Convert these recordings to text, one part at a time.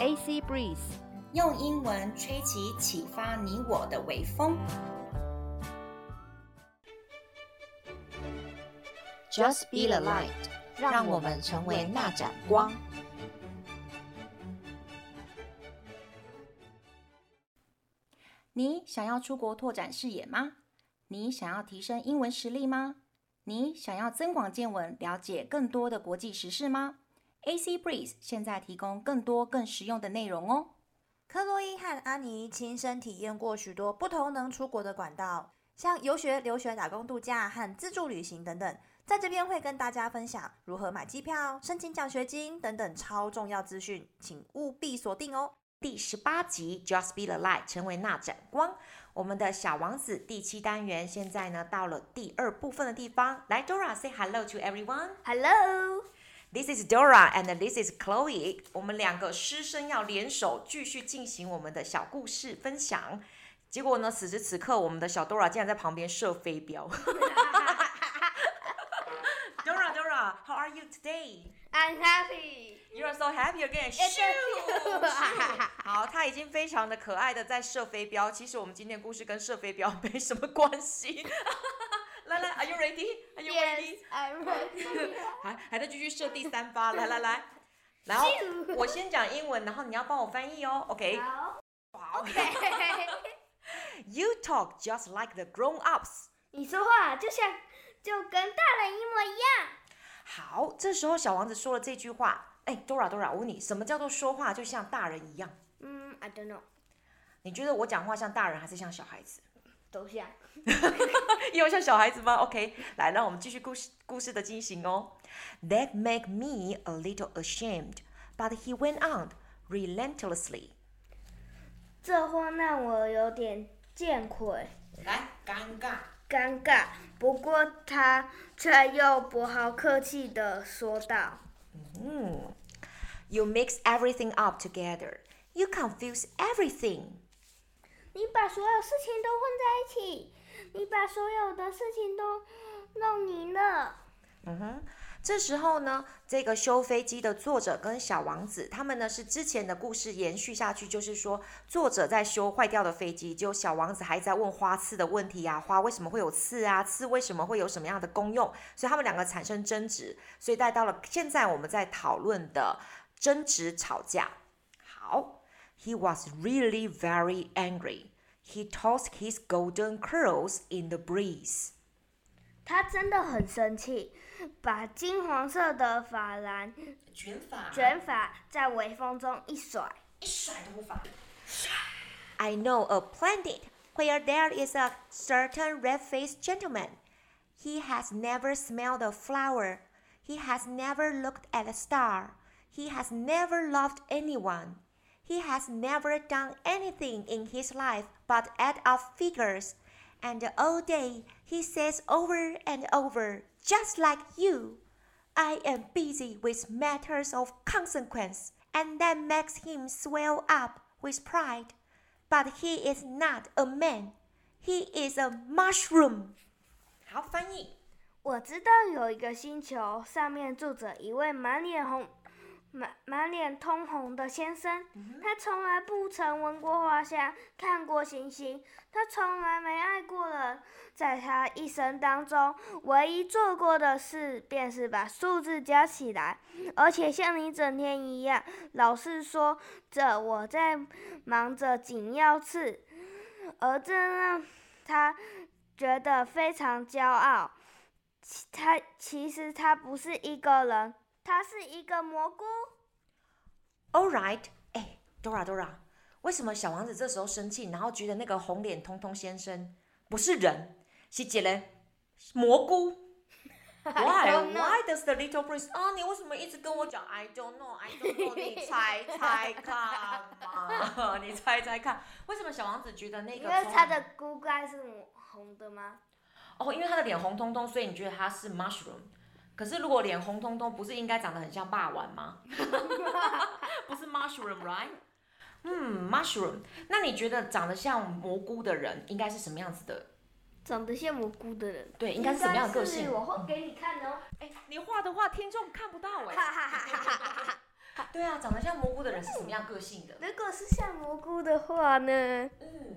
AC Breeze，用英文吹起启发你我的微风。Just be the light，让我们成为那盏光。你想要出国拓展视野吗？你想要提升英文实力吗？你想要增广见闻，了解更多的国际时事吗？AC Breeze 现在提供更多更实用的内容哦。克洛伊和安妮亲身体验过许多不同能出国的管道，像游学、留学、打工度假和自助旅行等等。在这边会跟大家分享如何买机票、申请奖学金等等超重要资讯，请务必锁定哦。第十八集，Just be the light，成为那盏光。我们的小王子第七单元现在呢到了第二部分的地方。来，Dora，say hello to everyone。Hello，this is Dora and this is Chloe。我们两个师生要联手继续进行我们的小故事分享。结果呢，此时此刻，我们的小 Dora 竟然在旁边射飞镖。Dora，Dora，how are you today？I'm happy。You are so happy again. 好，他已经非常的可爱的在射飞镖。其实我们今天的故事跟射飞镖没什么关系。来来，Are you ready? Are you ready? Yes, I'm ready. 还还在继续射第三发。来来来，然后我先讲英文，然后你要帮我翻译哦。OK？好。Okay. You talk just like the grown-ups. 你说话就像就跟大人一模一样。好，这时候小王子说了这句话。哎，Dora，Dora，我问你，什么叫做说话就像大人一样？嗯，I don't know。你觉得我讲话像大人还是像小孩子？都像。又像小孩子吗？OK，来，让我们继续故事故事的进行哦。That make me a little ashamed, but he went on relentlessly。这话让我有点见愧。来，尴尬。尴尬。不过他却又不好客气的说道。嗯。You mix everything up together. You confuse everything. 你把所有事情都混在一起，你把所有的事情都弄赢了。嗯哼，这时候呢，这个修飞机的作者跟小王子，他们呢是之前的故事延续下去，就是说作者在修坏掉的飞机，就小王子还在问花刺的问题啊，花为什么会有刺啊？刺为什么会有什么样的功用？所以他们两个产生争执，所以带到了现在我们在讨论的。争执吵架，好。He was really very angry. He tossed his golden curls in the breeze. 他真的很生气，把金黄色的发簪卷发卷发在微风中一甩，一甩头发。I know a planet where there is a certain red-faced gentleman. He has never smelled a flower. He has never looked at a star. He has never loved anyone. He has never done anything in his life but add up figures. And all day he says over and over, just like you, I am busy with matters of consequence. And that makes him swell up with pride. But he is not a man. He is a mushroom. 好，翻译。我知道有一个星球，上面住着一位满脸红。 满满脸通红的先生，他从来不曾闻过花香，看过星星，他从来没爱过人。在他一生当中，唯一做过的事便是把数字加起来，而且像你整天一样，老是说着我在忙着紧要事，而这让他觉得非常骄傲。他其实他不是一个人。它是一个蘑菇。All right，哎，Dora，Dora，为什么小王子这时候生气，然后觉得那个红脸通通先生不是人，是一个蘑菇？Why？Why does the little prince？啊，你为什么一直跟我讲？I don't know，I don't know，你猜猜看嘛，你猜猜看，为什么小王子觉得那个？因为他的菇盖是红的吗？哦，因为他的脸红彤彤，所以你觉得他是 mushroom。可是如果脸红彤彤，不是应该长得很像霸王吗？不是 mushroom，right？嗯，mushroom。那你觉得长得像蘑菇的人应该是什么样子的？长得像蘑菇的人，对，应该是什么样的个性？我会给你看哦。哎、欸，你画的话听众看不到哎。对啊，长得像蘑菇的人是什么样个性的？如果是像蘑菇的话呢？嗯，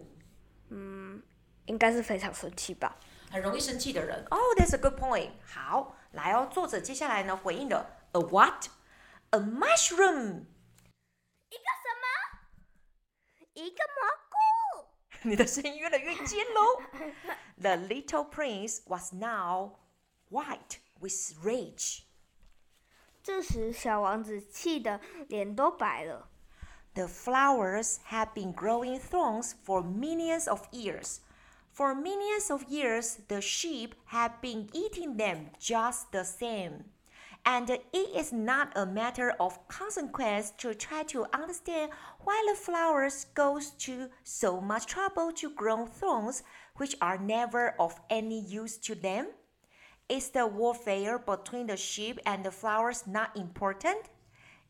嗯，应该是非常生气吧。很容易生气的人。Oh, that's a good point. 好，来哦，作者接下来呢回应了 a what? A mushroom. 一个什么？一个蘑菇。你的声音越来越尖喽。The little prince was now white with rage. 这时，小王子气得脸都白了。The flowers had been growing thorns for millions of years. For millions of years, the sheep have been eating them just the same. And it is not a matter of consequence to try to understand why the flowers goes to so much trouble to grow thorns which are never of any use to them. Is the warfare between the sheep and the flowers not important?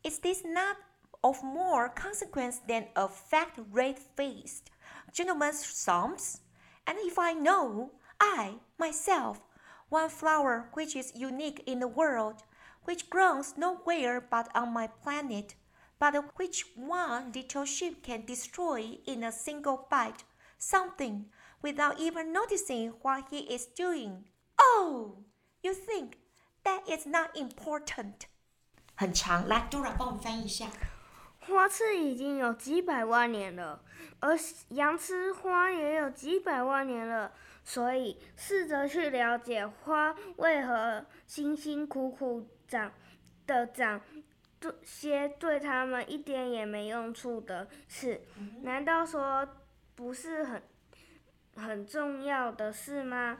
Is this not of more consequence than a fat red-faced gentleman's thumbs? And if I know, I, myself, one flower which is unique in the world, which grows nowhere but on my planet, but which one little sheep can destroy in a single bite, something, without even noticing what he is doing. Oh, you think that is not important? 很长，来，Dora 帮我们翻译一下。 花刺已经有几百万年了，而羊吃花也有几百万年了，所以试着去了解花为何辛辛苦苦长的长这些对他们一点也没用处的事，难道说不是很很重要的事吗？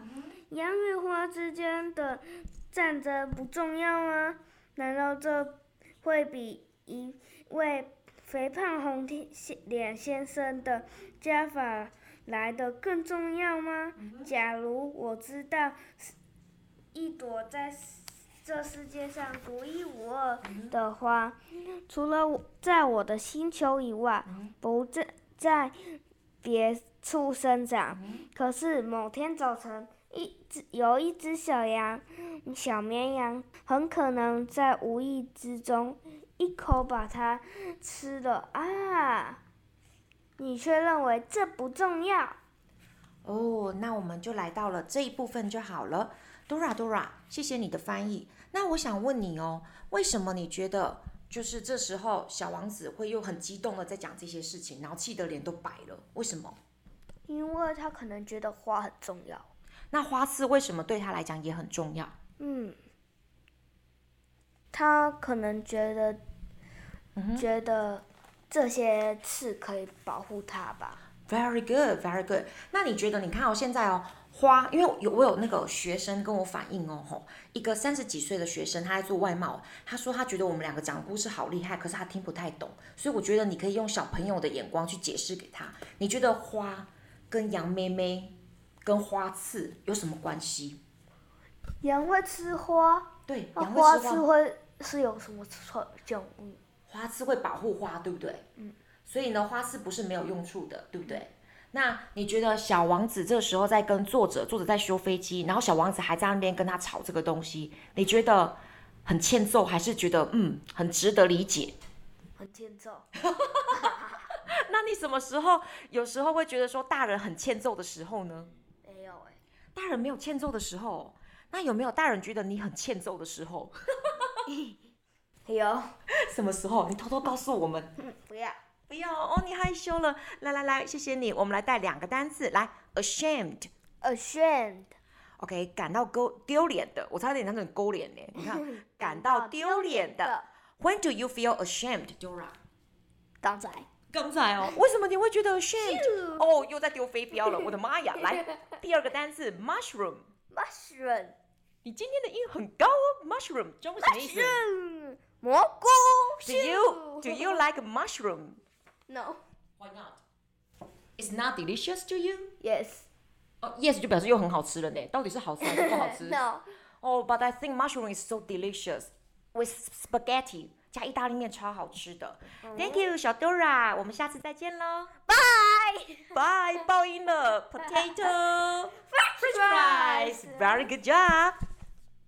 羊与花之间的战争不重要吗？难道这会比一位肥胖红脸先生的加法来的更重要吗？假如我知道一朵在这世界上独一无二的花，除了在我的星球以外，不在在别处生长。可是某天早晨，一只有一只小羊，小绵羊，很可能在无意之中一口把它吃了啊！你却认为这不重要？哦，那我们就来到了这一部分就好了。Dora Dora，谢谢你的翻译。那我想问你哦，为什么你觉得就是这时候小王子会又很激动的在讲这些事情，然后气得脸都白了？为什么？因为他可能觉得花很重要。那花刺为什么对他来讲也很重要？嗯，他可能觉得，嗯、觉得这些刺可以保护它吧。Very good, very good。那你觉得？你看哦，现在哦，花，因为有我有那个学生跟我反映哦，吼，一个三十几岁的学生，他在做外贸，他说他觉得我们两个讲的故事好厉害，可是他听不太懂，所以我觉得你可以用小朋友的眼光去解释给他。你觉得花跟羊妹妹跟花刺有什么关系？羊会吃花，对，那羊会吃花，花刺会是有什么作用？花刺会保护花，对不对？嗯。所以呢，花刺不是没有用处的，对不对？那你觉得小王子这时候在跟作者，作者在修飞机，然后小王子还在那边跟他吵这个东西，你觉得很欠揍，还是觉得嗯很值得理解？很欠揍。那你什么时候有时候会觉得说大人很欠揍的时候呢？没有哎，大人没有欠揍的时候，那有没有大人觉得你很欠揍的时候？有。什么时候？你偷偷告诉我们。嗯，不要。不要哦，你害羞了。来来来，谢谢你。我们来带两个单词，来，ashamed，ashamed。OK，感到勾丢脸的，我差点讲成勾脸呢。你看，感到丢脸的。When do you feel ashamed, Dora？刚才。刚才哦，为什么你会觉得 ashamed？哦，又在丢飞镖了，我的妈呀！来，第二个单词，mushroom。mushroom。你今天的音很高哦，mushroom，中文什么意思？mushroom，蘑菇。Do you do you like mushroom？No. Why not? It's not delicious to you? Yes. 哦、oh,，Yes 就表示又很好吃了呢。到底是好吃还是不好吃？No. Oh, but I think mushroom is so delicious with spaghetti，加意大利面超好吃的。Mm -hmm. Thank you，小 Dora，我们下次再见喽。Bye. Bye，爆音了。Potato，French fries，Very good job。